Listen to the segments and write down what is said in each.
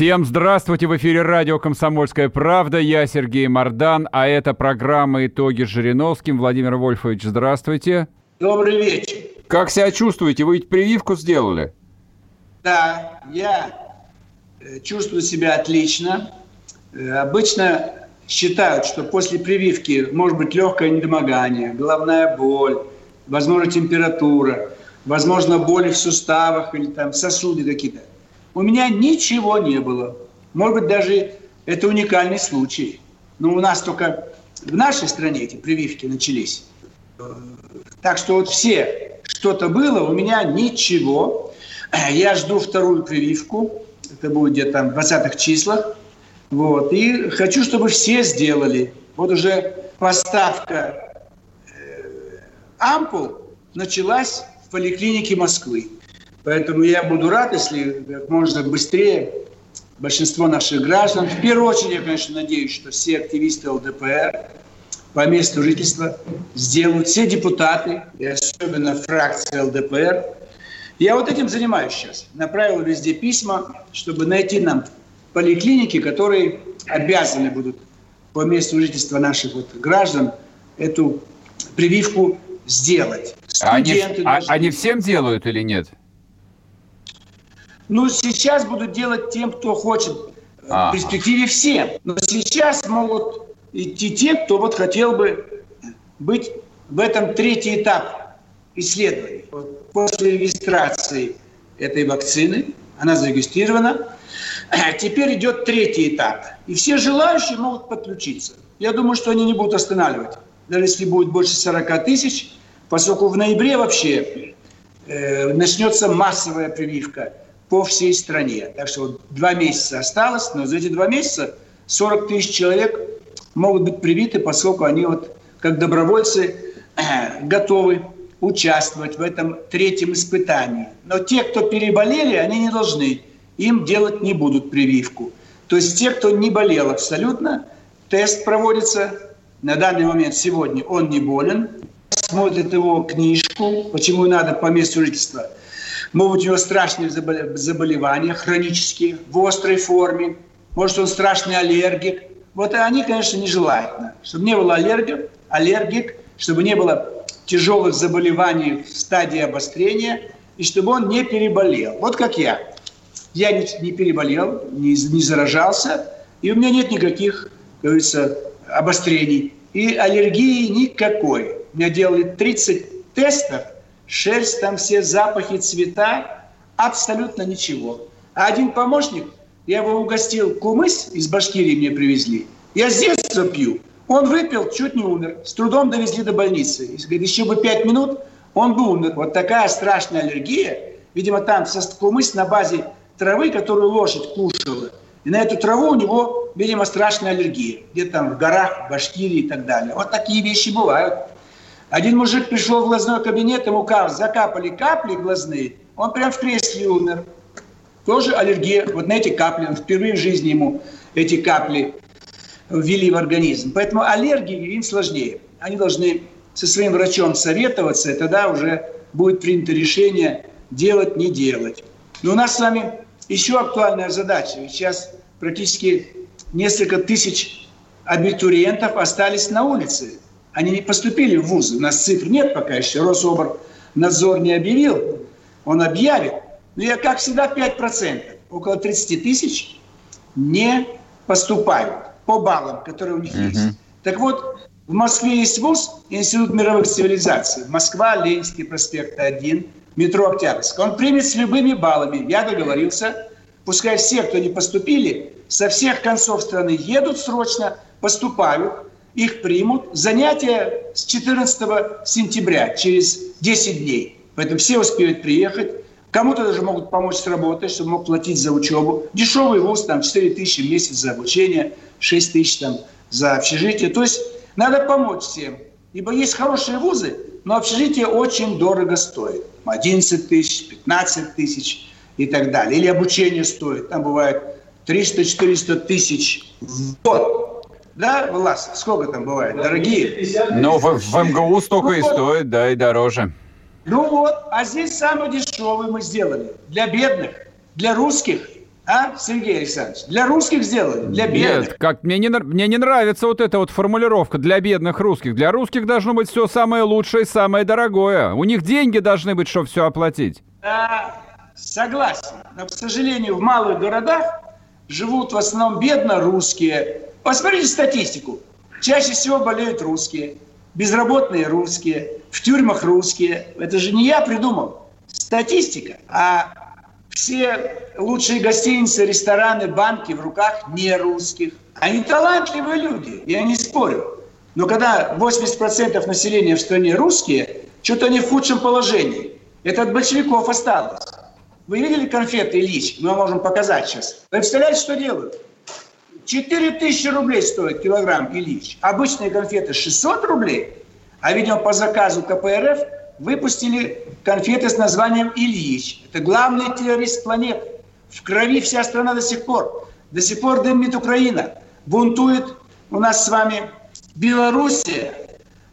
Всем здравствуйте! В эфире радио «Комсомольская правда». Я Сергей Мордан, а это программа «Итоги с Жириновским». Владимир Вольфович, здравствуйте. Добрый вечер. Как себя чувствуете? Вы ведь прививку сделали? Да, я э, чувствую себя отлично. Э, обычно считают, что после прививки может быть легкое недомогание, головная боль, возможно, температура, возможно, боли в суставах или там сосуды какие-то. У меня ничего не было. Может быть, даже это уникальный случай. Но у нас только в нашей стране эти прививки начались. Так что вот все, что-то было, у меня ничего. Я жду вторую прививку. Это будет где-то в 20-х числах. Вот. И хочу, чтобы все сделали. Вот уже поставка э, ампул началась в поликлинике Москвы. Поэтому я буду рад, если как можно быстрее большинство наших граждан, в первую очередь, я, конечно, надеюсь, что все активисты ЛДПР по месту жительства сделают, все депутаты, и особенно фракция ЛДПР. Я вот этим занимаюсь сейчас. Направил везде письма, чтобы найти нам поликлиники, которые обязаны будут по месту жительства наших вот граждан эту прививку сделать. А они, а, они всем делают или нет? Ну, сейчас будут делать тем, кто хочет а. в перспективе всем. Но сейчас могут идти те, кто вот хотел бы быть в этом третий этап исследований. После регистрации этой вакцины, она зарегистрирована, теперь идет третий этап. И все желающие могут подключиться. Я думаю, что они не будут останавливать. Даже если будет больше 40 тысяч, поскольку в ноябре вообще э, начнется массовая прививка по всей стране. Так что вот два месяца осталось, но за эти два месяца 40 тысяч человек могут быть привиты, поскольку они вот как добровольцы готовы участвовать в этом третьем испытании. Но те, кто переболели, они не должны. Им делать не будут прививку. То есть те, кто не болел абсолютно, тест проводится. На данный момент сегодня он не болен. Смотрит его книжку, почему надо по месту жительства – Могут у него страшные заболевания, хронические, в острой форме. Может, он страшный аллергик. Вот они, конечно, не желают. Чтобы не было аллергик, аллергик, чтобы не было тяжелых заболеваний в стадии обострения, и чтобы он не переболел. Вот как я. Я не, не переболел, не, не заражался, и у меня нет никаких, как говорится, обострений. И аллергии никакой. Меня делали 30 тестов – шерсть, там все запахи, цвета, абсолютно ничего. А один помощник, я его угостил кумыс, из Башкирии мне привезли, я с детства пью. Он выпил, чуть не умер. С трудом довезли до больницы. И, говорит, еще бы пять минут, он бы умер. Вот такая страшная аллергия. Видимо, там кумыс на базе травы, которую лошадь кушала. И на эту траву у него, видимо, страшная аллергия. Где-то там в горах, в Башкирии и так далее. Вот такие вещи бывают. Один мужик пришел в глазной кабинет, ему закапали капли глазные, он прям в кресле умер. Тоже аллергия вот на эти капли. Он впервые в жизни ему эти капли ввели в организм. Поэтому аллергии им сложнее. Они должны со своим врачом советоваться, и тогда уже будет принято решение делать, не делать. Но у нас с вами еще актуальная задача. Сейчас практически несколько тысяч абитуриентов остались на улице. Они не поступили в вузы. У нас цифр нет пока еще. Рособорнадзор не объявил. Он объявит. Но я, как всегда, 5%. Около 30 тысяч не поступают по баллам, которые у них uh-huh. есть. Так вот, в Москве есть вуз, Институт мировых цивилизаций. Москва, Ленинский проспект 1, метро Октябрьск. Он примет с любыми баллами. Я договорился. Пускай все, кто не поступили, со всех концов страны едут срочно, поступают, их примут. Занятия с 14 сентября, через 10 дней. Поэтому все успеют приехать. Кому-то даже могут помочь с работой, чтобы мог платить за учебу. Дешевый вуз, там 4 тысячи в месяц за обучение, 6 тысяч там за общежитие. То есть надо помочь всем. Ибо есть хорошие вузы, но общежитие очень дорого стоит. 11 тысяч, 15 тысяч и так далее. Или обучение стоит. Там бывает 300-400 тысяч в год. Да, Влас, сколько там бывает? Дорогие? Ну, в, в МГУ столько ну, и стоит, да, и дороже. Ну вот, а здесь самый дешевый мы сделали. Для бедных, для русских. А, Сергей Александрович, для русских сделали, для бедных. Нет, как мне не, мне не нравится вот эта вот формулировка для бедных русских. Для русских должно быть все самое лучшее, самое дорогое. У них деньги должны быть, чтобы все оплатить. Да, согласен. Но, к сожалению, в малых городах живут в основном бедно русские. Посмотрите статистику. Чаще всего болеют русские, безработные русские, в тюрьмах русские. Это же не я придумал. Статистика. А все лучшие гостиницы, рестораны, банки в руках не русских. Они талантливые люди, я не спорю. Но когда 80% населения в стране русские, что-то они в худшем положении. Это от большевиков осталось. Вы видели конфеты Ильич? Мы можем показать сейчас. Вы представляете, что делают? 4 тысячи рублей стоит килограмм Ильич. Обычные конфеты 600 рублей. А, видимо, по заказу КПРФ выпустили конфеты с названием Ильич. Это главный террорист планеты. В крови вся страна до сих пор. До сих пор дымит Украина. Бунтует у нас с вами Белоруссия.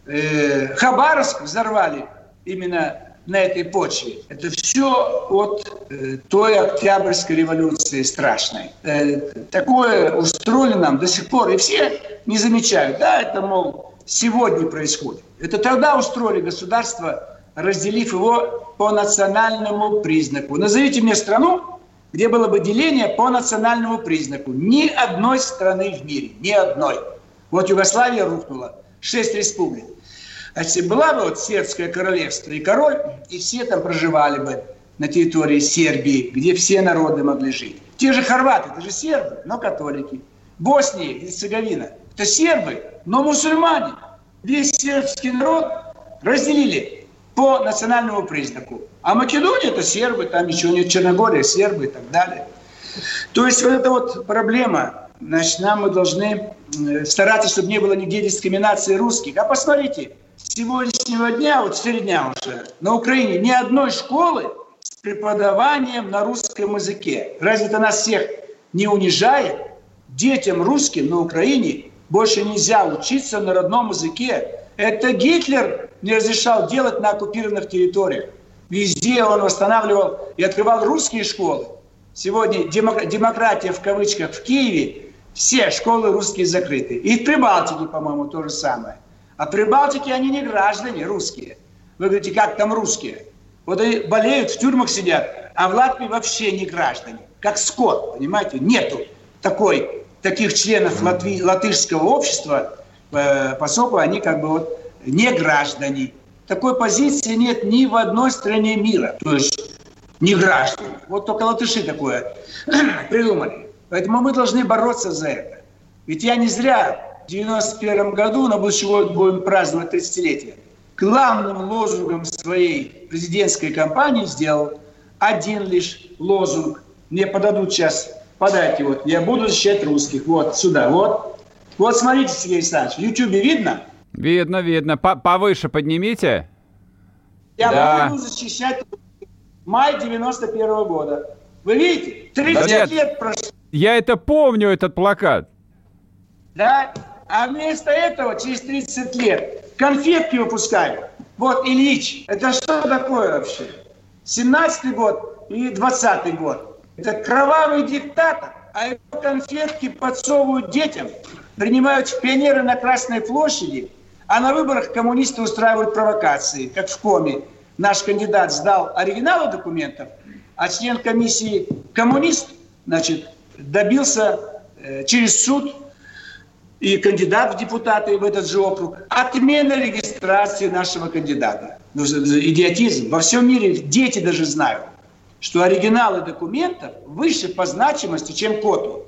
Э, Хабаровск взорвали именно на этой почве. Это все от э, той Октябрьской революции страшной. Э, такое устроили нам до сих пор, и все не замечают. Да, это, мол, сегодня происходит. Это тогда устроили государство, разделив его по национальному признаку. Назовите мне страну, где было бы деление по национальному признаку. Ни одной страны в мире, ни одной. Вот Югославия рухнула, шесть республик. Значит, была бы вот сербское королевство и король, и все там проживали бы на территории Сербии, где все народы могли жить. Те же хорваты, это же сербы, но католики. Босния и Герцеговина, это сербы, но мусульмане. Весь сербский народ разделили по национальному признаку. А Македония это сербы, там еще нет Черногория, сербы и так далее. То есть вот эта вот проблема, значит, нам мы должны э, стараться, чтобы не было нигде дискриминации русских. А посмотрите, сегодняшнего дня, вот 4 дня уже, на Украине ни одной школы с преподаванием на русском языке. Разве это нас всех не унижает? Детям русским на Украине больше нельзя учиться на родном языке. Это Гитлер не разрешал делать на оккупированных территориях. Везде он восстанавливал и открывал русские школы. Сегодня демократия в кавычках в Киеве, все школы русские закрыты. И в Прибалтике, по-моему, то же самое. А в Прибалтике они не граждане русские. Вы говорите, как там русские? Вот они болеют, в тюрьмах сидят, а в Латвии вообще не граждане. Как скот, понимаете? Нету такой, таких членов латви, латышского общества, э, поскольку они как бы вот не граждане. Такой позиции нет ни в одной стране мира. То есть не граждане. Вот только латыши такое придумали. Поэтому мы должны бороться за это. Ведь я не зря в 91 году, на будущий год будем праздновать 30-летие, главным лозунгом своей президентской кампании сделал один лишь лозунг. Мне подадут сейчас, подайте вот, я буду защищать русских. Вот, сюда, вот. Вот смотрите, Сергей Александрович, в Ютьюбе видно? Видно, видно. По Повыше поднимите. Я да. буду защищать май 91 -го года. Вы видите? 30 да лет прошло. Я это помню, этот плакат. Да? А вместо этого через 30 лет конфетки выпускают. Вот Ильич, это что такое вообще? 17-й год и 20-й год. Это кровавый диктатор, а его конфетки подсовывают детям, принимают в пионеры на Красной площади, а на выборах коммунисты устраивают провокации, как в Коме. Наш кандидат сдал оригиналы документов, а член комиссии коммунист, значит, добился э, через суд и кандидат в депутаты в этот же округ, отмена регистрации нашего кандидата. Ну, идиотизм. Во всем мире дети даже знают, что оригиналы документов выше по значимости, чем копии.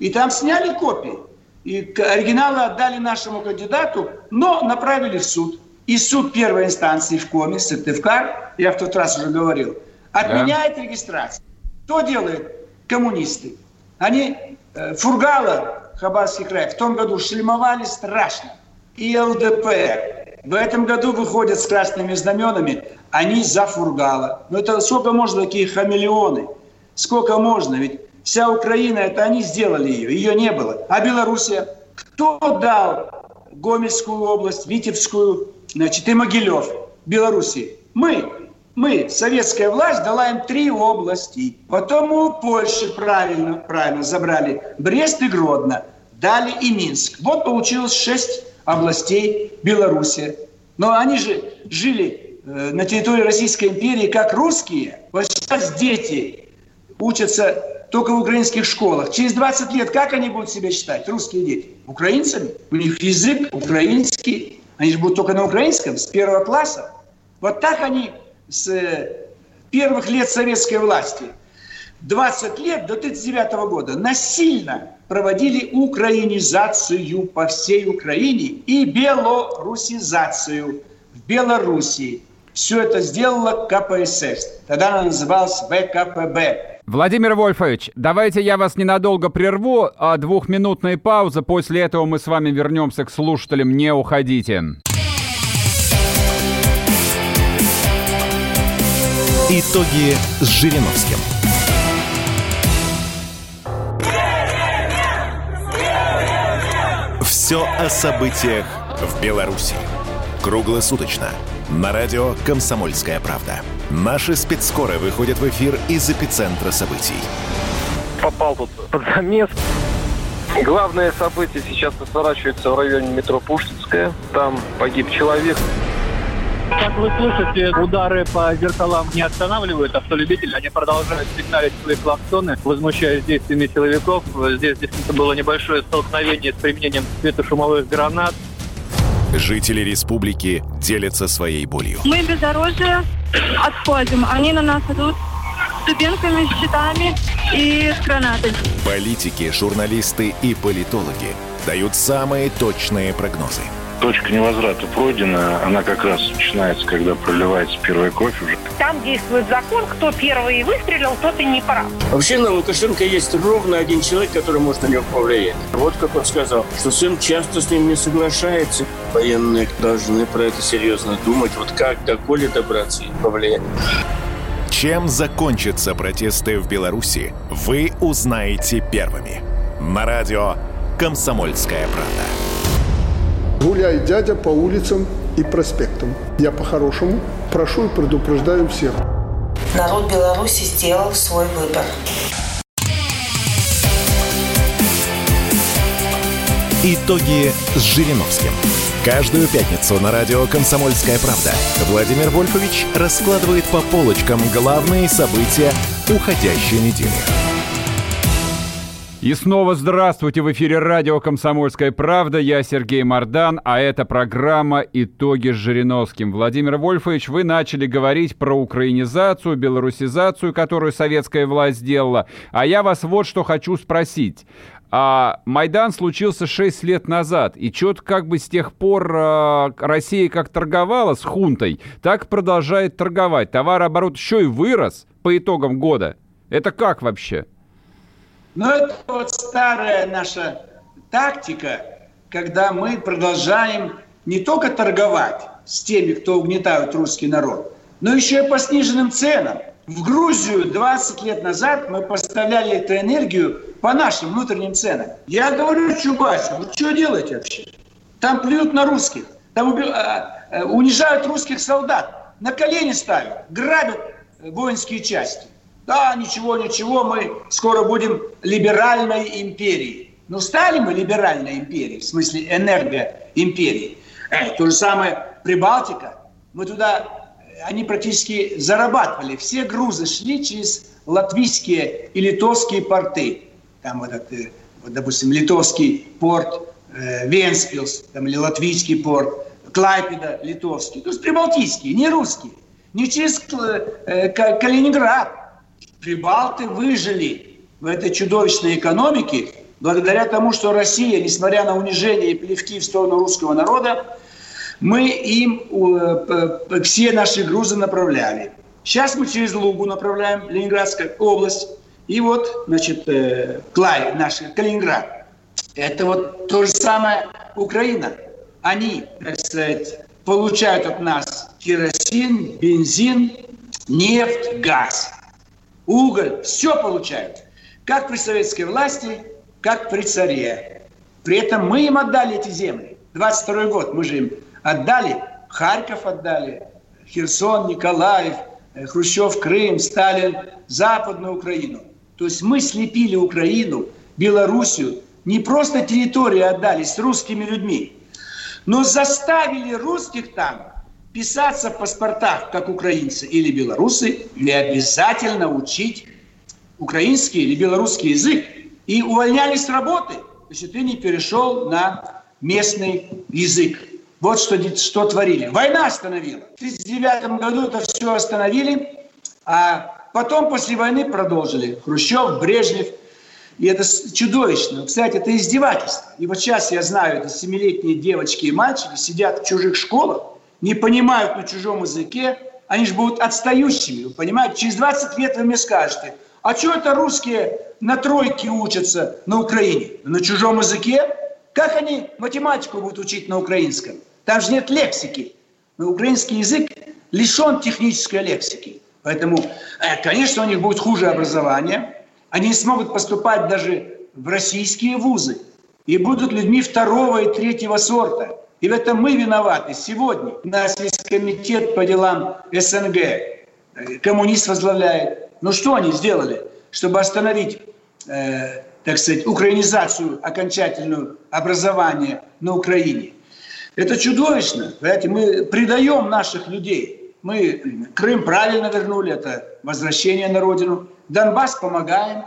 И там сняли копии. И оригиналы отдали нашему кандидату, но направили в суд. И суд первой инстанции в Коме, Сыктывкар, я в тот раз уже говорил, Отменяет да. регистрацию. Что делают коммунисты? Они э, Фургала, Хабаровский край, в том году шлемовали страшно. И ЛДПР. В этом году выходят с красными знаменами, они за Фургала. Но это сколько можно такие хамелеоны? Сколько можно? Ведь вся Украина, это они сделали ее, ее не было. А Белоруссия? Кто дал Гомельскую область, Витебскую, значит, и Могилев, Белоруссии? Мы. Мы, советская власть, дала им три области. Потом у Польши правильно, правильно забрали Брест и Гродно. Дали и Минск. Вот получилось шесть областей Беларуси. Но они же жили э, на территории Российской империи как русские. Вот сейчас дети учатся только в украинских школах. Через 20 лет как они будут себя считать, русские дети? Украинцами? У них язык украинский. Они же будут только на украинском с первого класса. Вот так они с э, первых лет советской власти, 20 лет до 1939 года насильно проводили украинизацию по всей Украине и белорусизацию в Белоруссии. Все это сделала КПСС. Тогда она называлась ВКПБ. Владимир Вольфович, давайте я вас ненадолго прерву, а двухминутная пауза. После этого мы с вами вернемся к слушателям. Не уходите. Итоги с Жириновским. Все о событиях в Беларуси. Круглосуточно. На радио «Комсомольская правда». Наши спецскоры выходят в эфир из эпицентра событий. Попал тут под замес. Главное событие сейчас разворачивается в районе метро Пушкинская. Там погиб человек. Как вы слышите, удары по зеркалам не останавливают автолюбители. Они продолжают сигналить свои клаксоны, возмущаясь действиями силовиков. Здесь действительно было небольшое столкновение с применением светошумовых гранат. Жители республики делятся своей болью. Мы бездорожье отходим. Они на нас идут с дубинками, с щитами и с гранатами. Политики, журналисты и политологи дают самые точные прогнозы – точка невозврата пройдена, она как раз начинается, когда проливается первая кровь уже. Там действует закон, кто первый выстрелил, тот и не прав. Вообще на Лукашенко есть ровно один человек, который может на него повлиять. Вот как он сказал, что сын часто с ним не соглашается. Военные должны про это серьезно думать. Вот как до Коли добраться и повлиять. Чем закончатся протесты в Беларуси, вы узнаете первыми. На радио «Комсомольская правда» гуляй, дядя, по улицам и проспектам. Я по-хорошему прошу и предупреждаю всех. Народ Беларуси сделал свой выбор. Итоги с Жириновским. Каждую пятницу на радио «Комсомольская правда» Владимир Вольфович раскладывает по полочкам главные события уходящей недели. И снова здравствуйте! В эфире радио «Комсомольская правда». Я Сергей Мордан, а это программа «Итоги с Жириновским». Владимир Вольфович, вы начали говорить про украинизацию, белорусизацию, которую советская власть сделала. А я вас вот что хочу спросить. А Майдан случился 6 лет назад, и что-то как бы с тех пор а, Россия как торговала с хунтой, так продолжает торговать. Товарооборот еще и вырос по итогам года. Это как вообще? Но это вот старая наша тактика, когда мы продолжаем не только торговать с теми, кто угнетают русский народ, но еще и по сниженным ценам. В Грузию 20 лет назад мы поставляли эту энергию по нашим внутренним ценам. Я говорю Чубайсу, вы что делаете вообще? Там плюют на русских, там уби... А, а, унижают русских солдат, на колени ставят, грабят воинские части. Да, ничего, ничего, мы скоро будем либеральной империей. Ну, стали мы либеральной империей, в смысле энергоимперией. Э, то же самое Прибалтика. Мы туда, они практически зарабатывали. Все грузы шли через латвийские и литовские порты. Там вот этот, э, вот, допустим, литовский порт э, Венспилс, там, или латвийский порт, Клайпеда, литовский. То есть прибалтийские, не русские. Не через э, Калининград, прибалты выжили в этой чудовищной экономике благодаря тому, что Россия, несмотря на унижение и плевки в сторону русского народа, мы им э, все наши грузы направляли. Сейчас мы через Лугу направляем Ленинградская область. И вот, значит, э, Клай, наш Калининград. Это вот то же самое Украина. Они, так сказать, получают от нас керосин, бензин, нефть, газ, уголь. Все получают. Как при советской власти, как при царе. При этом мы им отдали эти земли. 22 год мы же им отдали. Харьков отдали, Херсон, Николаев, э, Хрущев, Крым, Сталин, Западную Украину. То есть мы слепили Украину, Белоруссию, не просто территории отдали с русскими людьми, но заставили русских там писаться в паспортах, как украинцы или белорусы, или обязательно учить украинский или белорусский язык. И увольняли с работы, если ты не перешел на местный язык. Вот что, что творили. Война остановила. В 1939 году это все остановили, а потом после войны продолжили. Хрущев, Брежнев. И это чудовищно. Кстати, это издевательство. И вот сейчас я знаю, это семилетние девочки и мальчики сидят в чужих школах, не понимают на чужом языке, они же будут отстающими, вы понимаете? Через 20 лет вы мне скажете, а что это русские на тройке учатся на Украине? На чужом языке? Как они математику будут учить на украинском? Там же нет лексики. Но украинский язык лишен технической лексики. Поэтому, э, конечно, у них будет хуже образование. Они не смогут поступать даже в российские вузы. И будут людьми второго и третьего сорта. И в этом мы виноваты. Сегодня у нас есть комитет по делам СНГ. Коммунист возглавляет. Ну что они сделали, чтобы остановить э, так сказать, украинизацию окончательную образования на Украине. Это чудовищно. Понимаете, мы предаем наших людей. Мы Крым правильно вернули, это возвращение на родину. Донбасс помогаем,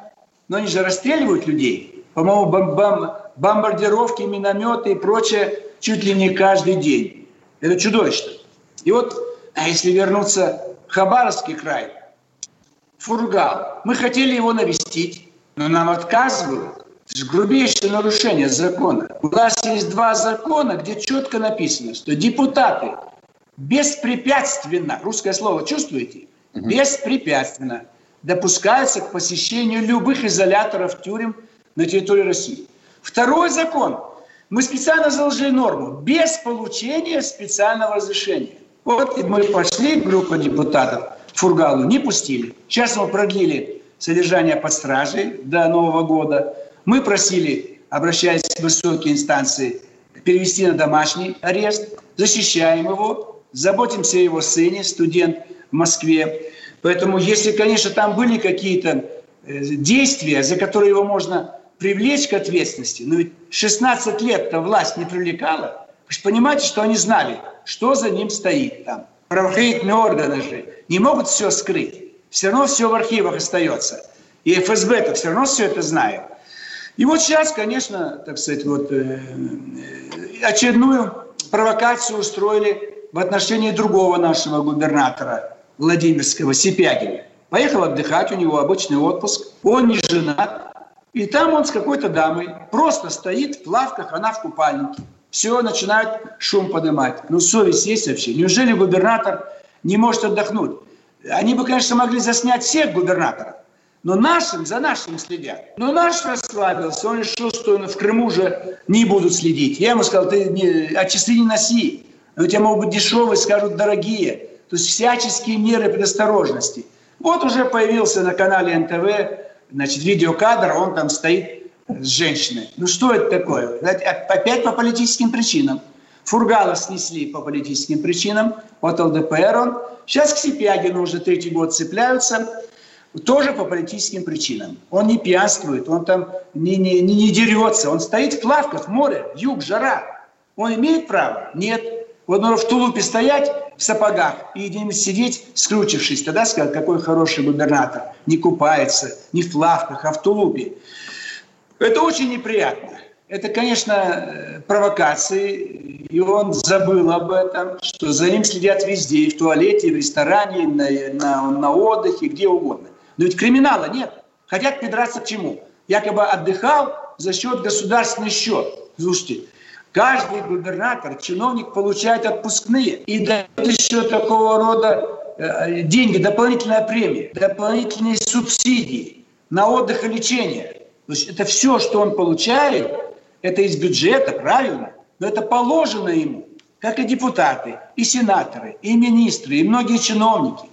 но они же расстреливают людей. По-моему, бом бом бомбардировки, минометы и прочее чуть ли не каждый день. Это чудовищно. И вот, а если вернуться в Хабаровский край, Фургал, мы хотели его навестить, но нам отказывают. Это же грубейшее нарушение закона. У нас есть два закона, где четко написано, что депутаты беспрепятственно, русское слово чувствуете? Беспрепятственно допускаются к посещению любых изоляторов тюрем на территории России. Второй закон. Мы специально заложили норму. Без получения специального разрешения. Вот мы пошли, группа депутатов, Фургалу не пустили. Сейчас мы продлили содержания под стражей до Нового года. Мы просили, обращаясь в высокие инстанции, перевести на домашний арест, защищаем его, заботимся о его сыне, студент в Москве. Поэтому, если, конечно, там были какие-то э, действия, за которые его можно привлечь к ответственности, но ведь 16 лет-то власть не привлекала, вы же понимаете, что они знали, что за ним стоит там. Правоохранительные органы же не могут все скрыть. Все равно все в архивах остается. И ФСБ-то все равно все это знает. И вот сейчас, конечно, так сказать, вот э, э, очередную провокацию устроили в отношении другого нашего губернатора Владимирского, Сипягина. Поехал отдыхать, у него обычный отпуск, он не женат. И там он с какой-то дамой просто стоит в плавках, она в купальнике. Все, начинают шум поднимать. Ну, совесть есть вообще. Неужели губернатор не может отдохнуть? Они бы, конечно, могли заснять всех губернаторов, но нашим, за нашим следят. Но наш расслабился, он решил, что в Крыму уже не будут следить. Я ему сказал, ты не, а часы не носи. У тебя могут быть дешевые, скажут дорогие. То есть всяческие меры предосторожности. Вот уже появился на канале НТВ, значит, видеокадр, он там стоит с женщиной. Ну что это такое? Опять по политическим причинам. Фургала снесли по политическим причинам, от ЛДПР он. Сейчас к Сипягину уже третий год цепляются, тоже по политическим причинам. Он не пьянствует, он там не, не, не, не дерется, он стоит в плавках, море, юг, жара. Он имеет право? Нет. Вот нужно в тулупе стоять в сапогах и где-нибудь сидеть, скручившись. Тогда скажут, какой хороший губернатор. Не купается, не в плавках, а в тулупе. Это очень неприятно. Это, конечно, провокации, и он забыл об этом, что за ним следят везде, и в туалете, и в ресторане, и на, на, на отдыхе, где угодно. Но ведь криминала нет. Хотят придраться к чему? Якобы отдыхал за счет государственный счет. Слушайте, каждый губернатор, чиновник получает отпускные и дает еще такого рода э, деньги, дополнительная премия, дополнительные субсидии на отдых и лечение. То есть это все, что он получает, это из бюджета, правильно, но это положено ему, как и депутаты, и сенаторы, и министры, и многие чиновники.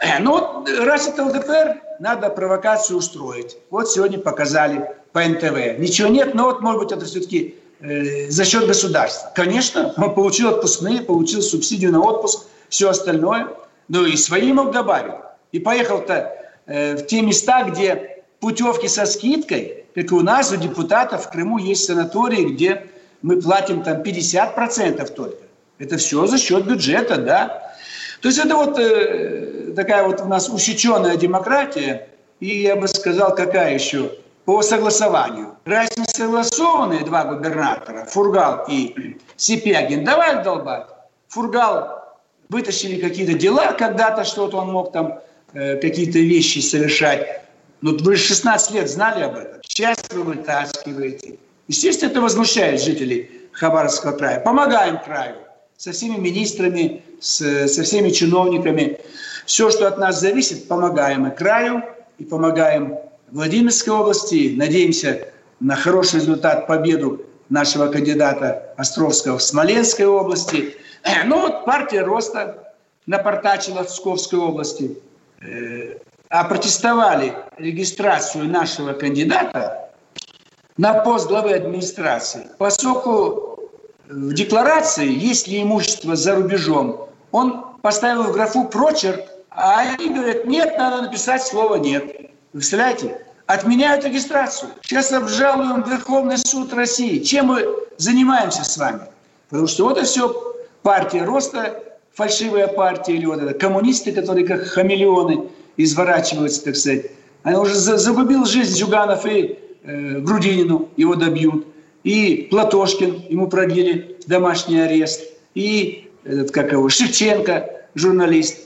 Э, ну вот раз это ЛДПР, надо провокацию устроить. Вот сегодня показали по НТВ. Ничего нет, но вот, может быть, это все-таки за счет государства. Конечно, он получил отпускные, получил субсидию на отпуск, все остальное. Ну и свои мог добавить. И поехал-то э, в те места, где путевки со скидкой, как и у нас, у депутатов в Крыму есть санатории, где мы платим там 50% только. Это все за счет бюджета, да. То есть это вот э, такая вот у нас усеченная демократия, и я бы сказал, какая еще по согласованию. Раз не согласованные два губернатора, Фургал и Сипягин, давай долбать. Фургал вытащили какие-то дела, когда-то что-то он мог там, э, какие-то вещи совершать. Ну, вы 16 лет знали об этом. Сейчас вы вытаскиваете. Естественно, это возмущает жителей Хабаровского края. Помогаем краю со всеми министрами, с, со всеми чиновниками. Все, что от нас зависит, помогаем и краю, и помогаем Владимирской области. Надеемся на хороший результат, победу нашего кандидата Островского в Смоленской области. Ну вот партия роста напортачила в Псковской области. Э, а протестовали регистрацию нашего кандидата на пост главы администрации, поскольку в декларации, есть ли имущество за рубежом, он поставил в графу прочерк, а они говорят, нет, надо написать слово «нет». Представляете? Отменяют регистрацию. Сейчас обжалуем Верховный суд России. Чем мы занимаемся с вами? Потому что вот это все партия роста, фальшивая партия, или вот это коммунисты, которые как хамелеоны изворачиваются, так сказать. Они уже загубил жизнь Зюганов и э, Грудинину, его добьют. И Платошкин, ему продлили домашний арест. И этот, как его, Шевченко, журналист.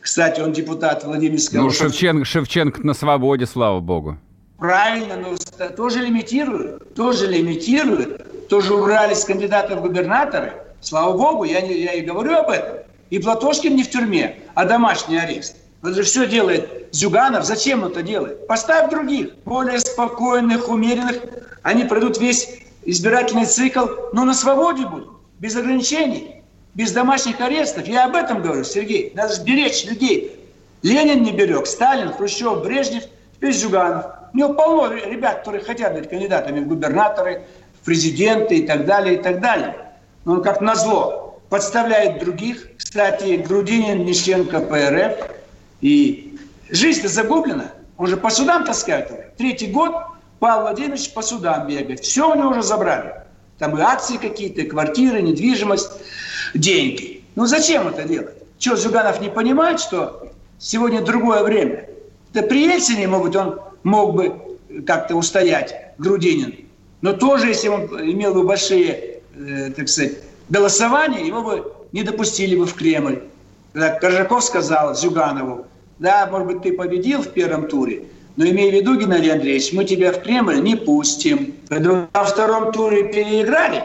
Кстати, он депутат Владимирского... Ну, Шевченко, Шевченко на свободе, слава богу. Правильно, но тоже лимитируют, тоже лимитируют, тоже убрали с кандидата в губернаторы. Слава богу, я, не, я и говорю об этом. И Платошкин не в тюрьме, а домашний арест. Он же все делает Зюганов. Зачем он это делает? Поставь других, более спокойных, умеренных. Они пройдут весь избирательный цикл, но на свободе будут, без ограничений, без домашних арестов. Я об этом говорю, Сергей. Надо же беречь людей. Ленин не берег, Сталин, Хрущев, Брежнев, теперь Зюганов. У него полно ребят, которые хотят быть кандидатами в губернаторы, в президенты и так далее, и так далее. Но он как назло подставляет других. Кстати, Грудинин, Нищенко, ПРФ – и жизнь-то загублена. Он же по судам таскает. Третий год Павел Владимирович по судам бегает. Все у него уже забрали. Там и акции какие-то, и квартиры, недвижимость, деньги. Ну зачем это делать? Что, Зюганов не понимает, что сегодня другое время? Это при Ельцине, может он мог бы как-то устоять, Грудинин. Но тоже, если он имел бы большие, э, так сказать, голосования, его бы не допустили бы в Кремль. Коржаков сказал Зюганову, да, может быть, ты победил в первом туре, но имей в виду, Геннадий Андреевич, мы тебя в Кремль не пустим. Когда во втором туре переиграли,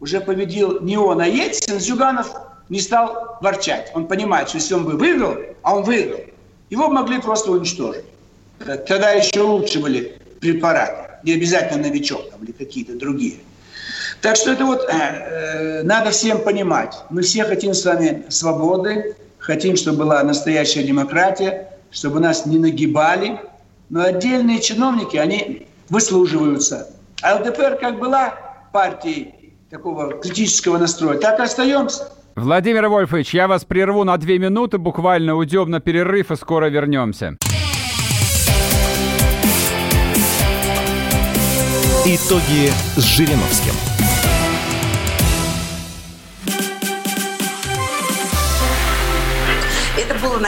уже победил не он, а Ельцин, Зюганов не стал ворчать. Он понимает, что если он бы выиграл, а он выиграл, его могли просто уничтожить. Тогда еще лучше были препараты, не обязательно новичок там, или какие-то другие. Так что это вот э, э, надо всем понимать. Мы все хотим с вами свободы, хотим, чтобы была настоящая демократия, чтобы нас не нагибали. Но отдельные чиновники, они выслуживаются. А ЛДПР как была партией такого критического настроя, так и остаемся. Владимир Вольфович, я вас прерву на две минуты, буквально уйдем на перерыв и скоро вернемся. Итоги с Жириновским.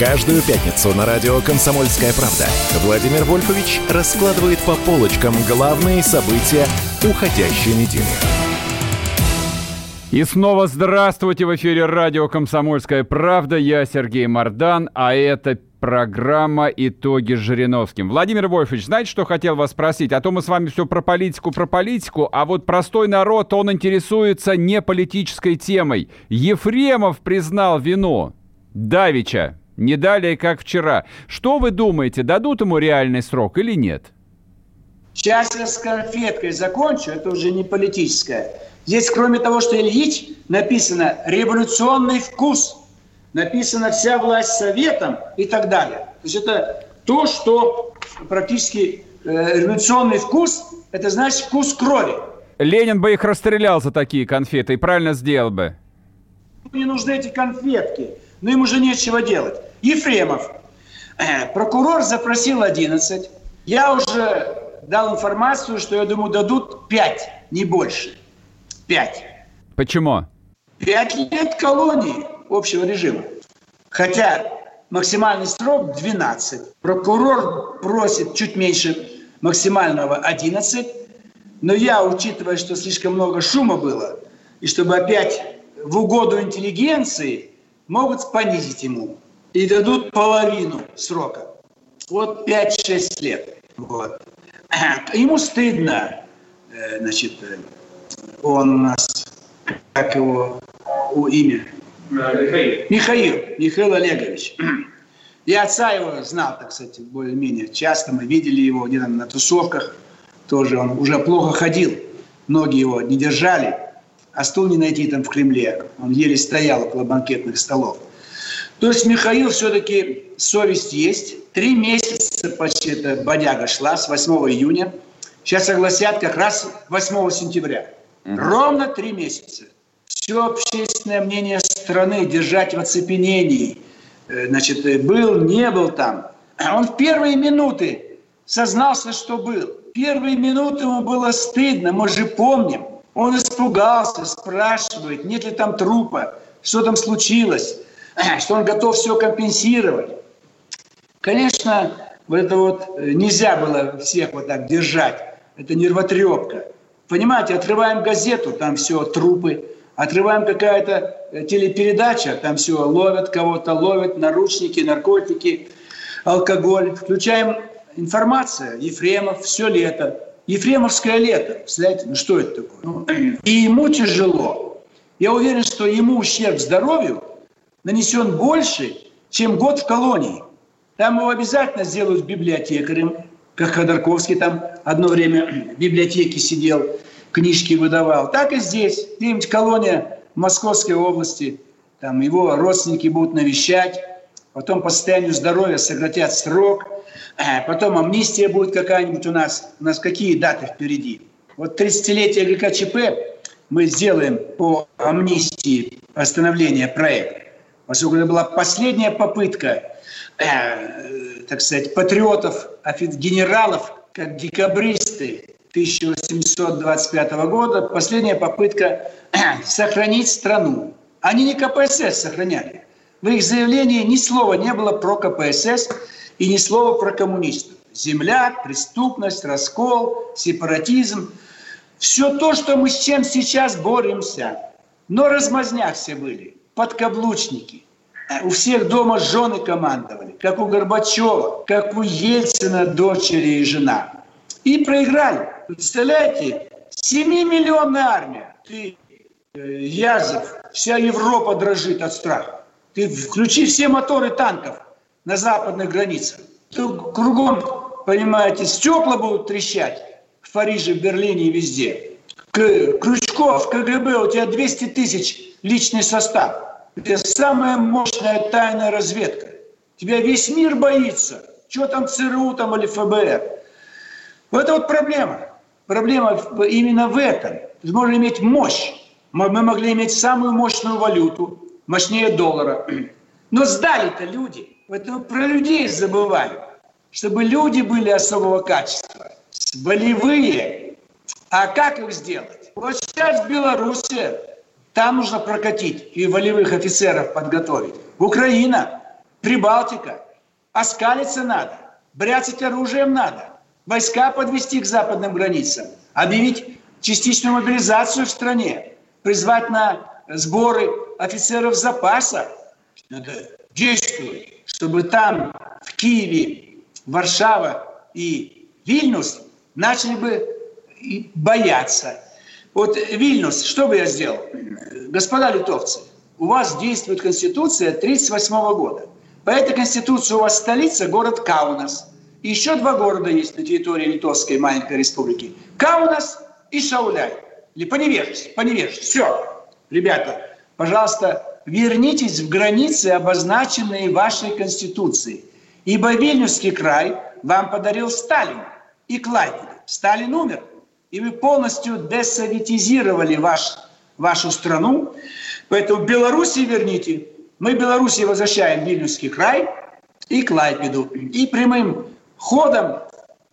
Каждую пятницу на радио «Комсомольская правда» Владимир Вольфович раскладывает по полочкам главные события уходящей недели. И снова здравствуйте! В эфире радио «Комсомольская правда». Я Сергей Мордан, а это программа «Итоги с Жириновским». Владимир Вольфович, знаете, что хотел вас спросить? А то мы с вами все про политику, про политику, а вот простой народ, он интересуется не политической темой. Ефремов признал вину. Давича. Не далее, как вчера. Что вы думаете, дадут ему реальный срок или нет? Сейчас я с конфеткой закончу, это уже не политическое. Здесь, кроме того, что Ильич, написано «революционный вкус», написано «вся власть советом» и так далее. То есть это то, что практически э, революционный вкус, это значит вкус крови. Ленин бы их расстрелял за такие конфеты и правильно сделал бы. Мне нужны эти конфетки, но им уже нечего делать. Ефремов. Э, прокурор запросил 11. Я уже дал информацию, что, я думаю, дадут 5, не больше. 5. Почему? 5 лет колонии общего режима. Хотя максимальный срок 12. Прокурор просит чуть меньше максимального 11. Но я, учитывая, что слишком много шума было, и чтобы опять в угоду интеллигенции, могут понизить ему и дадут половину срока. Вот 5-6 лет. Вот. Ему стыдно, э, значит, э, он у нас, как его у имя? Михаил. Михаил, Михаил Олегович. Я отца его знал, так сказать, более-менее часто. Мы видели его где-то на тусовках. Тоже он уже плохо ходил. Ноги его не держали. А стул не найти там в Кремле. Он еле стоял около банкетных столов. То есть Михаил все-таки совесть есть. Три месяца почти эта бодяга шла с 8 июня. Сейчас согласят как раз 8 сентября. Угу. Ровно три месяца. Все общественное мнение страны держать в оцепенении. Э, значит, э, был, не был там. Он в первые минуты сознался, что был. Первые минуты ему было стыдно, мы же помним. Он испугался, спрашивает, нет ли там трупа, что там случилось. что он готов все компенсировать. Конечно, вот это вот э, нельзя было всех вот так держать. Это нервотрепка. Понимаете, отрываем газету, там все трупы. Отрываем какая-то э, телепередача, там все ловят кого-то, ловят наручники, наркотики, алкоголь. Включаем информация, Ефремов, все лето. Ефремовское лето. Представляете, ну что это такое? Ну, и ему тяжело. Я уверен, что ему ущерб здоровью нанесен больше, чем год в колонии. Там его обязательно сделают библиотекарем, как Ходорковский там одно время в библиотеке сидел, книжки выдавал. Так и здесь. Где-нибудь колония в Московской области, там его родственники будут навещать, потом по состоянию здоровья сократят срок, а потом амнистия будет какая-нибудь у нас. У нас какие даты впереди? Вот 30-летие ГКЧП мы сделаем по амнистии остановления проекта поскольку это была последняя попытка, э, так сказать, патриотов, генералов, как декабристы 1825 года, последняя попытка э, сохранить страну. Они не КПСС сохраняли. В их заявлении ни слова не было про КПСС и ни слова про коммунистов. Земля, преступность, раскол, сепаратизм. Все то, что мы с чем сейчас боремся. Но размазня все были подкаблучники. У всех дома жены командовали, как у Горбачева, как у Ельцина дочери и жена. И проиграли. Представляете, 7-миллионная армия. Ты, э, Язов, вся Европа дрожит от страха. Ты включи все моторы танков на западных границах. Ты кругом, понимаете, стекла будут трещать в Париже, в Берлине и везде. Крючков, КГБ, у тебя 200 тысяч личный состав где самая мощная тайная разведка. Тебя весь мир боится. Что там ЦРУ там или ФБР? Это вот проблема. Проблема именно в этом. Мы можем иметь мощь. Мы могли иметь самую мощную валюту, мощнее доллара. Но сдали-то люди. Поэтому про людей забываем. Чтобы люди были особого качества. Болевые. А как их сделать? Вот сейчас в Беларуси там нужно прокатить и волевых офицеров подготовить. Украина. Прибалтика. Оскалиться надо. Бряцать оружием надо. Войска подвести к западным границам. Объявить частичную мобилизацию в стране. Призвать на сборы офицеров запаса. Надо действовать, чтобы там, в Киеве, Варшава и Вильнюс начали бы бояться. Вот Вильнюс, что бы я сделал? Господа литовцы, у вас действует Конституция 1938 года. По этой Конституции у вас столица – город Каунас. И еще два города есть на территории Литовской маленькой республики. Каунас и Шауляй. Или Поневежец. Поневежец. Все. Ребята, пожалуйста, вернитесь в границы, обозначенные вашей Конституцией. Ибо Вильнюсский край вам подарил Сталин и Клайпеда. Сталин умер. И вы полностью десоветизировали ваш, вашу страну. Поэтому Белоруссии верните. Мы Белоруссии возвращаем Вильнюсский край и Клайпеду. И прямым ходом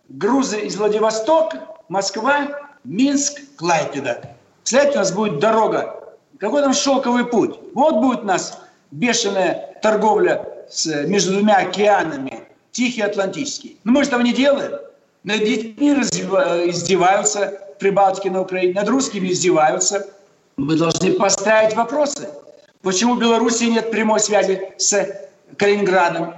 грузы из Владивостока, Москва, Минск, Клайпеда. Кстати, у нас будет дорога. Какой там шелковый путь? Вот будет у нас бешеная торговля с, между двумя океанами, Тихий Атлантический. Но мы же этого не делаем. Над детьми издеваются в на Украине, над русскими издеваются. Мы должны поставить вопросы. Почему в Беларуси нет прямой связи с Калининградом?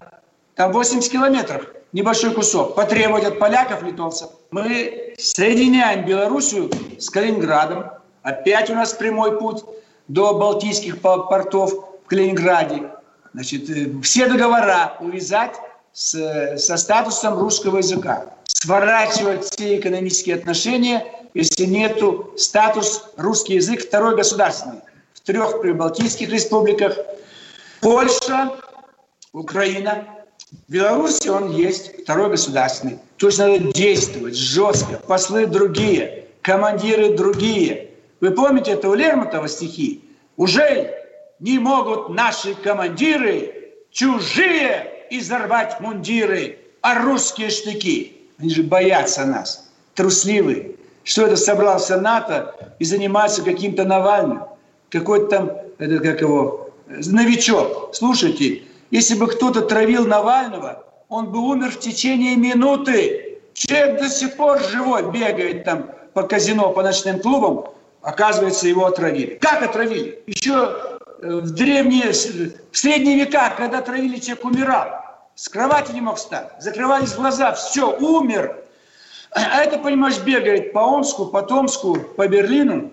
Там 80 километров, небольшой кусок. Потребовать от поляков, литовцев. Мы соединяем Белоруссию с Калининградом. Опять у нас прямой путь до Балтийских портов в Калининграде. Значит, э, все договора увязать с, со статусом русского языка. Сворачивать все экономические отношения, если нету статус русский язык второй государственный. В трех прибалтийских республиках. Польша, Украина, Беларусь он есть второй государственный. То есть надо действовать жестко. Послы другие, командиры другие. Вы помните это у Лермонтова стихи? Уже не могут наши командиры чужие изорвать мундиры, а русские штыки. Они же боятся нас, трусливые. Что это собрался НАТО и занимается каким-то Навальным? Какой-то там, это как его, новичок. Слушайте, если бы кто-то травил Навального, он бы умер в течение минуты. Человек до сих пор живой, бегает там по казино, по ночным клубам. Оказывается, его отравили. Как отравили? Еще э, в древние, в средние века, когда травили, человек умирал. С кровати не мог встать. Закрывались глаза, все, умер. А это, понимаешь, бегает по Омску, по Томску, по Берлину.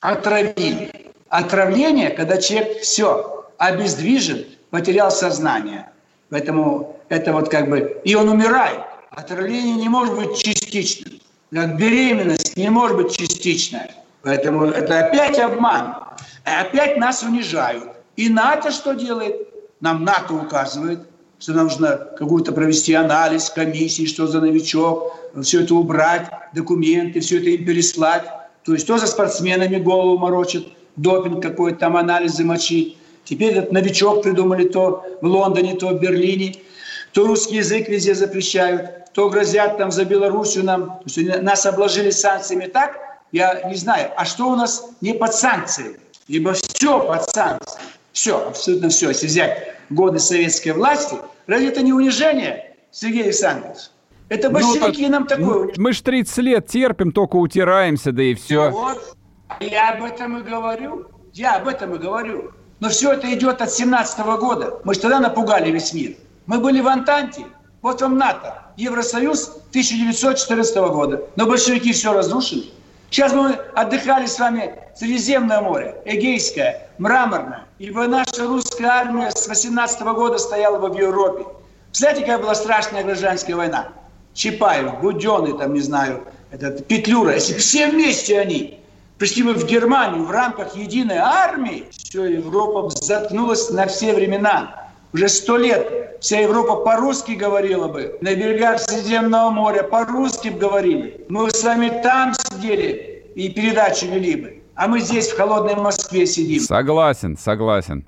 Отравили. Отравление, когда человек все, обездвижен, потерял сознание. Поэтому это вот как бы... И он умирает. Отравление не может быть частичным. Как беременность не может быть частичная. Поэтому это опять обман. Опять нас унижают. И НАТО что делает? Нам НАТО указывает, что нужно какую-то провести анализ комиссии, что за новичок, все это убрать, документы, все это им переслать. То есть тоже спортсменами голову морочат, допинг какой-то там, анализы мочи. Теперь этот новичок придумали то в Лондоне, то в Берлине, то русский язык везде запрещают, то грозят там за Белоруссию нам, нас обложили санкциями так, я не знаю, а что у нас не под санкции? Ибо все под санкции. Все, абсолютно все. Если взять годы советской власти, разве это не унижение, Сергей Александрович? Это ну, большевики ну, нам такое. Мы ж 30 лет терпим, только утираемся, да и все. Вот, я об этом и говорю. Я об этом и говорю. Но все это идет от 17 года. Мы же тогда напугали весь мир. Мы были в Антанте, вот вам НАТО, Евросоюз 1914 года. Но большевики все разрушили. Сейчас мы отдыхали с вами Средиземное море, Эгейское, Мраморное. Ибо наша русская армия с 18 года стояла бы в Европе. Представляете, какая была страшная гражданская война? Чапаев, Буденный, там, не знаю, этот, Петлюра. Если все вместе они пришли бы в Германию в рамках единой армии, все, Европа заткнулась на все времена. Уже сто лет вся Европа по-русски говорила бы. На берегах Средиземного моря по-русски говорили. Мы с вами там сидели и передачи вели бы. А мы здесь, в холодной Москве, сидим. Согласен, согласен.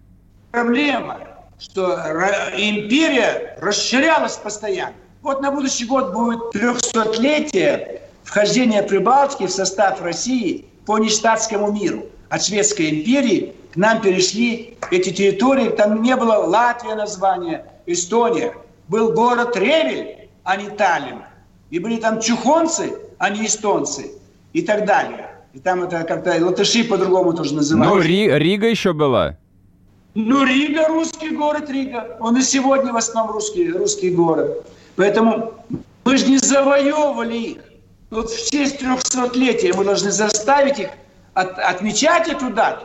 Проблема, что империя расширялась постоянно. Вот на будущий год будет 300-летие вхождения Прибалтики в состав России по нештатскому миру. От Шведской империи к нам перешли эти территории, там не было Латвия названия, Эстония. Был город Ревель, а не Таллин. И были там чухонцы, а не эстонцы. И так далее. И там это как-то латыши по-другому тоже называют. Ну, Ри, Рига еще была. Ну, Рига русский город, Рига. Он и сегодня в основном русский, русский город. Поэтому мы же не завоевывали их. Вот в честь 300-летия мы должны заставить их от, отмечать эту дату.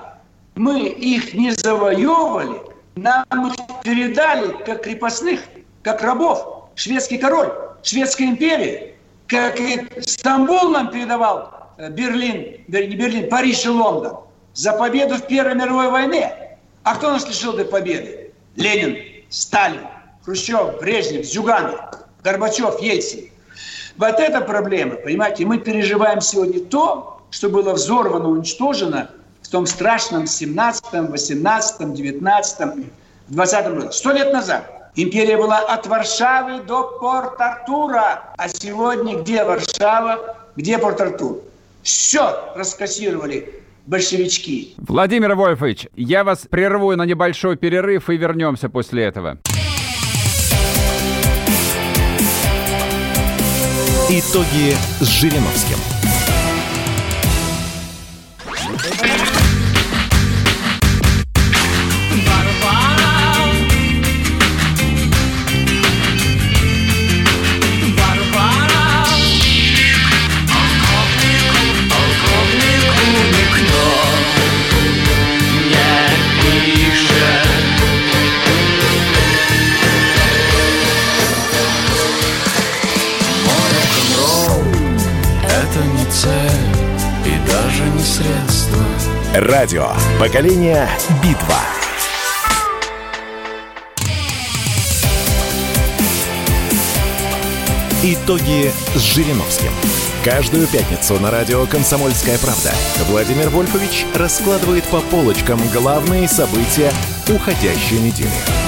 Мы их не завоевывали, нам их передали как крепостных, как рабов. Шведский король, Шведская империя, как и Стамбул нам передавал э, Берлин, не Берлин, Париж и Лондон за победу в Первой мировой войне. А кто нас лишил этой победы? Ленин, Сталин, Хрущев, Брежнев, Зюганов, Горбачев, Ельцин. Вот эта проблема, понимаете, мы переживаем сегодня то, что было взорвано, уничтожено в том страшном 17-м, 18-м, 19-м, 20-м году. Сто лет назад империя была от Варшавы до Порт-Артура. А сегодня где Варшава, где Порт-Артур? Все раскассировали большевички. Владимир Вольфович, я вас прерву на небольшой перерыв и вернемся после этого. Итоги с Жириновским. Радио. Поколение. Битва. Итоги с Жириновским. Каждую пятницу на радио «Комсомольская правда» Владимир Вольфович раскладывает по полочкам главные события уходящей недели.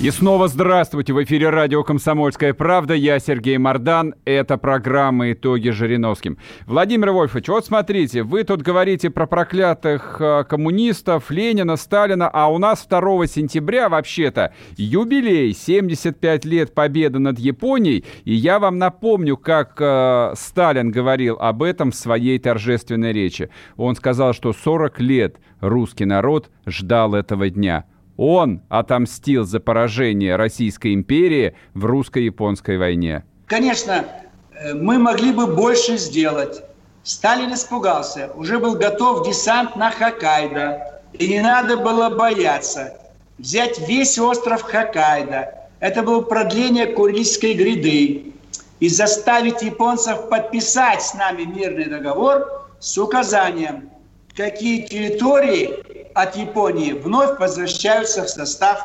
И снова здравствуйте! В эфире радио «Комсомольская правда». Я Сергей Мордан. Это программа «Итоги Жириновским». Владимир Вольфович, вот смотрите, вы тут говорите про проклятых э, коммунистов, Ленина, Сталина, а у нас 2 сентября вообще-то юбилей, 75 лет победы над Японией. И я вам напомню, как э, Сталин говорил об этом в своей торжественной речи. Он сказал, что 40 лет русский народ ждал этого дня – он отомстил за поражение Российской империи в русско-японской войне. Конечно, э, мы могли бы больше сделать. Сталин испугался, уже был готов десант на Хоккайдо. И не надо было бояться взять весь остров Хоккайдо. Это было продление Курильской гряды. И заставить японцев подписать с нами мирный договор с указанием, какие территории от Японии вновь возвращаются в состав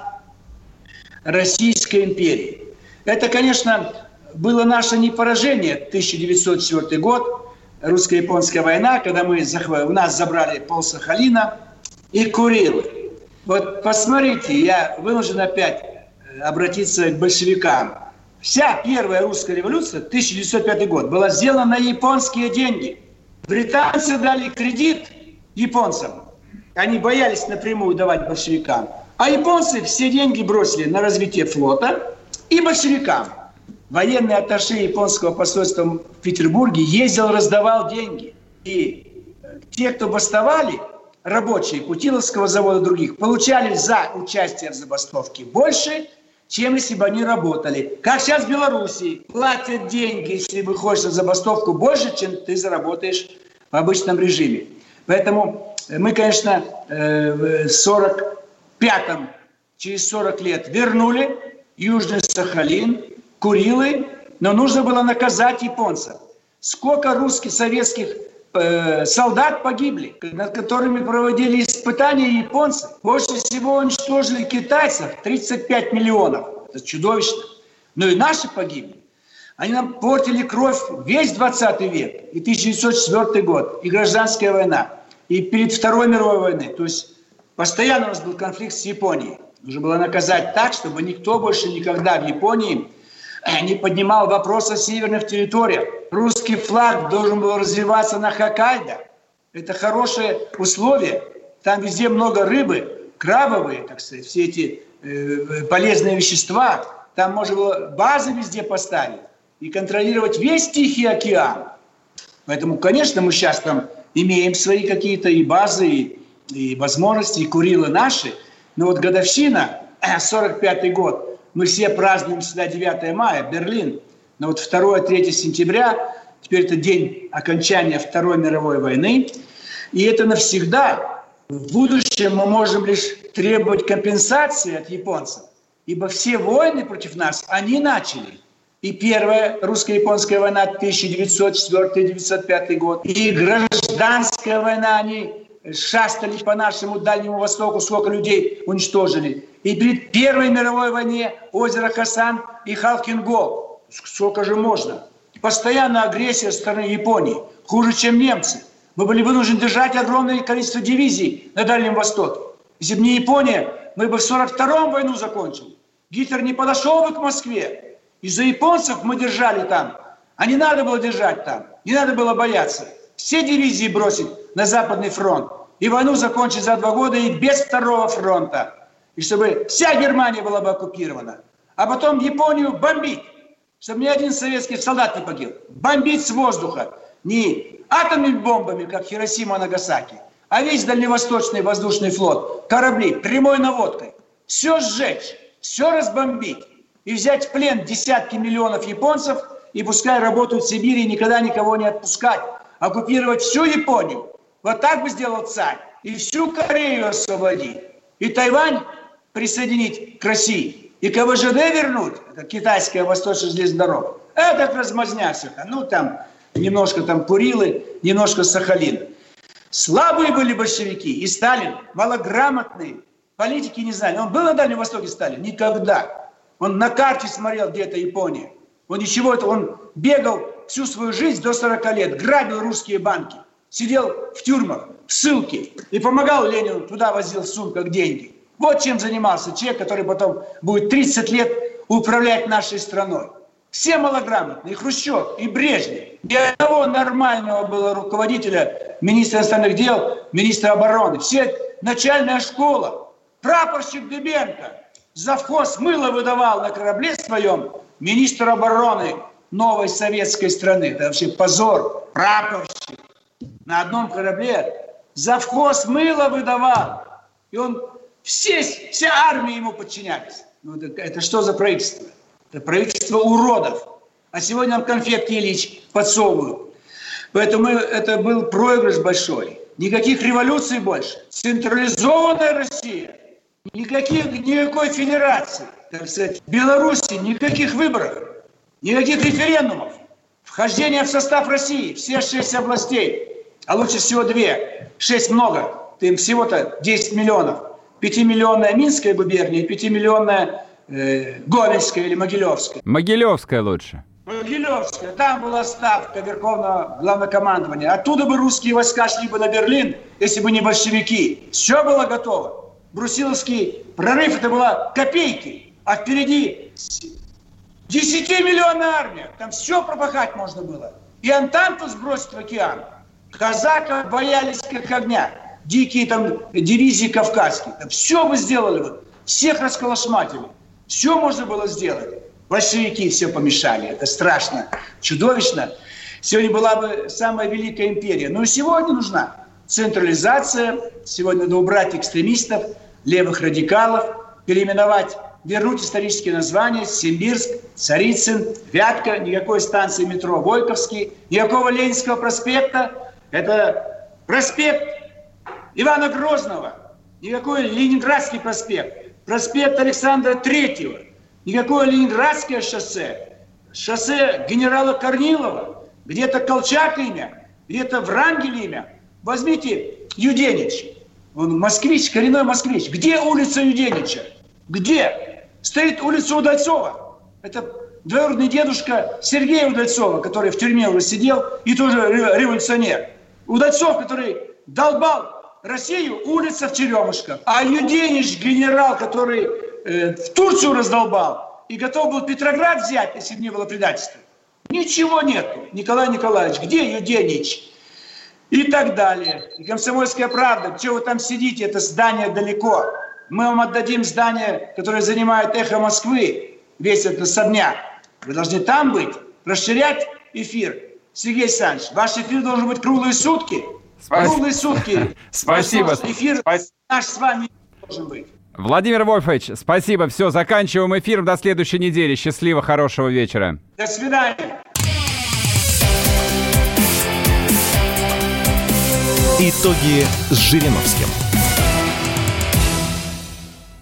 Российской империи. Это, конечно, было наше не поражение, 1904 год, русско-японская война, когда мы захватили, у нас забрали пол Сахалина и Курилы. Вот посмотрите, я вынужден опять э, обратиться к большевикам. Вся первая русская революция, 1905 год, была сделана на японские деньги. Британцы дали кредит японцам. Они боялись напрямую давать большевикам. А японцы все деньги бросили на развитие флота и большевикам. Военный атташе японского посольства в Петербурге ездил, раздавал деньги. И те, кто бастовали, рабочие Путиловского завода и других, получали за участие в забастовке больше, чем если бы они работали. Как сейчас в Беларуси. Платят деньги, если выходишь на забастовку, больше, чем ты заработаешь в обычном режиме. Поэтому мы, конечно, э, в 45-м, через 40 лет вернули Южный Сахалин, Курилы, но нужно было наказать японцев. Сколько русских, советских э, солдат погибли, над которыми проводили испытания японцы. Больше всего уничтожили китайцев, 35 миллионов. Это чудовищно. Но и наши погибли. Они нам портили кровь весь 20 век, и 1904 год, и гражданская война и перед Второй мировой войной. То есть постоянно у нас был конфликт с Японией. Нужно было наказать так, чтобы никто больше никогда в Японии э, не поднимал вопрос о северных территориях. Русский флаг должен был развиваться на Хоккайдо. Это хорошее условие. там везде много рыбы, крабовые, так сказать, все эти э, полезные вещества. Там можно было базы везде поставить и контролировать весь Тихий океан. Поэтому, конечно, мы сейчас там имеем свои какие-то и базы, и, и возможности, и Курилы наши. Но вот годовщина, 45-й год, мы все празднуем всегда 9 мая, Берлин. Но вот 2-3 сентября, теперь это день окончания Второй мировой войны. И это навсегда. В будущем мы можем лишь требовать компенсации от японцев. Ибо все войны против нас они начали. И первая русско-японская война 1904-1905 год, и гражданская война, они шастали по нашему Дальнему Востоку, сколько людей уничтожили. И перед Первой мировой войне озеро Хасан и Халкинго. Сколько же можно? Постоянная агрессия со стороны Японии. Хуже, чем немцы. Мы были вынуждены держать огромное количество дивизий на Дальнем Востоке. Если бы не Япония, мы бы в 42-м войну закончили. Гитлер не подошел бы к Москве. Из-за японцев мы держали там. А не надо было держать там. Не надо было бояться. Все дивизии бросить на Западный фронт. И войну закончить за два года и без второго фронта. И чтобы вся Германия была бы оккупирована. А потом Японию бомбить. Чтобы ни один советский солдат не погиб. Бомбить с воздуха. Не атомными бомбами, как Хиросима и Нагасаки, а весь дальневосточный воздушный флот, корабли, прямой наводкой. Все сжечь, все разбомбить и взять в плен десятки миллионов японцев и пускай работают в Сибири и никогда никого не отпускать. Оккупировать всю Японию. Вот так бы сделал царь. И всю Корею освободить. И Тайвань присоединить к России. И КВЖД вернуть, это китайская восточная железная дорога. Это размазня все. Ну, там немножко там Курилы, немножко Сахалин. Слабые были большевики. И Сталин, малограмотный. Политики не знали. Он был на Дальнем Востоке, Сталин? Никогда. Он на карте смотрел, где это Япония. Он ничего, это он бегал всю свою жизнь до 40 лет, грабил русские банки, сидел в тюрьмах, в ссылке и помогал Ленину, туда возил в сумках деньги. Вот чем занимался человек, который потом будет 30 лет управлять нашей страной. Все малограмотные, и Хрущев, и Брежнев. Ни одного нормального было руководителя, министра иностранных дел, министра обороны. Все начальная школа. Прапорщик Дебенко, завхоз мыло выдавал на корабле своем, министр обороны новой советской страны. Это вообще позор. Прапорщик на одном корабле завхоз мыло выдавал. И он, все, вся армия ему подчинялись. Ну, это, это что за правительство? Это правительство уродов. А сегодня нам конфетки Ильич подсовывают. Поэтому это был проигрыш большой. Никаких революций больше. Централизованная Россия. Никаких, никакой федерации. Так сказать, в Беларуси никаких выборов. Никаких референдумов. Вхождение в состав России. Все шесть областей. А лучше всего две. Шесть много. Ты всего-то 10 миллионов. Пятимиллионная Минская губерния, пятимиллионная э, Гомельская или Могилевская. Могилевская лучше. Могилевская. Там была ставка Верховного Главнокомандования. Оттуда бы русские войска шли бы на Берлин, если бы не большевики. Все было готово. Брусиловский прорыв это была копейки. А впереди 10-миллионная армия. Там все пропахать можно было. И Антанту сбросить в океан. Казаков боялись как огня. Дикие там дивизии кавказские. Там все бы сделали бы. Всех расколошматили. Все можно было сделать. Большевики все помешали. Это страшно, чудовищно. Сегодня была бы самая великая империя. Но и сегодня нужна централизация. Сегодня надо убрать экстремистов, левых радикалов, переименовать, вернуть исторические названия Симбирск, Царицын, Вятка, никакой станции метро Войковский, никакого Ленинского проспекта. Это проспект Ивана Грозного, никакой Ленинградский проспект проспект Александра Третьего, никакое Ленинградское шоссе, шоссе генерала Корнилова, где-то Колчак имя, где-то Врангель имя. Возьмите Юденич, он москвич, коренной москвич. Где улица Юденича? Где? Стоит улица Удальцова. Это двоюродный дедушка Сергея Удальцова, который в тюрьме уже сидел и тоже революционер. Удальцов, который долбал Россию улица в Черемушках. А Юденич, генерал, который э, в Турцию раздолбал и готов был Петроград взять, если бы не было предательства. Ничего нет. Николай Николаевич, где Юденич? И так далее. И «Комсомольская правда», что вы там сидите, это здание далеко. Мы вам отдадим здание, которое занимает «Эхо Москвы», весь этот особняк. Вы должны там быть, расширять эфир. Сергей Александрович, ваш эфир должен быть круглые сутки. Спасибо. Круглые сутки. Спасибо. Эфир наш с вами должен быть. Владимир Вольфович, спасибо. Все, заканчиваем эфир. До следующей недели. Счастливо, хорошего вечера. До свидания. Итоги с Жириновским.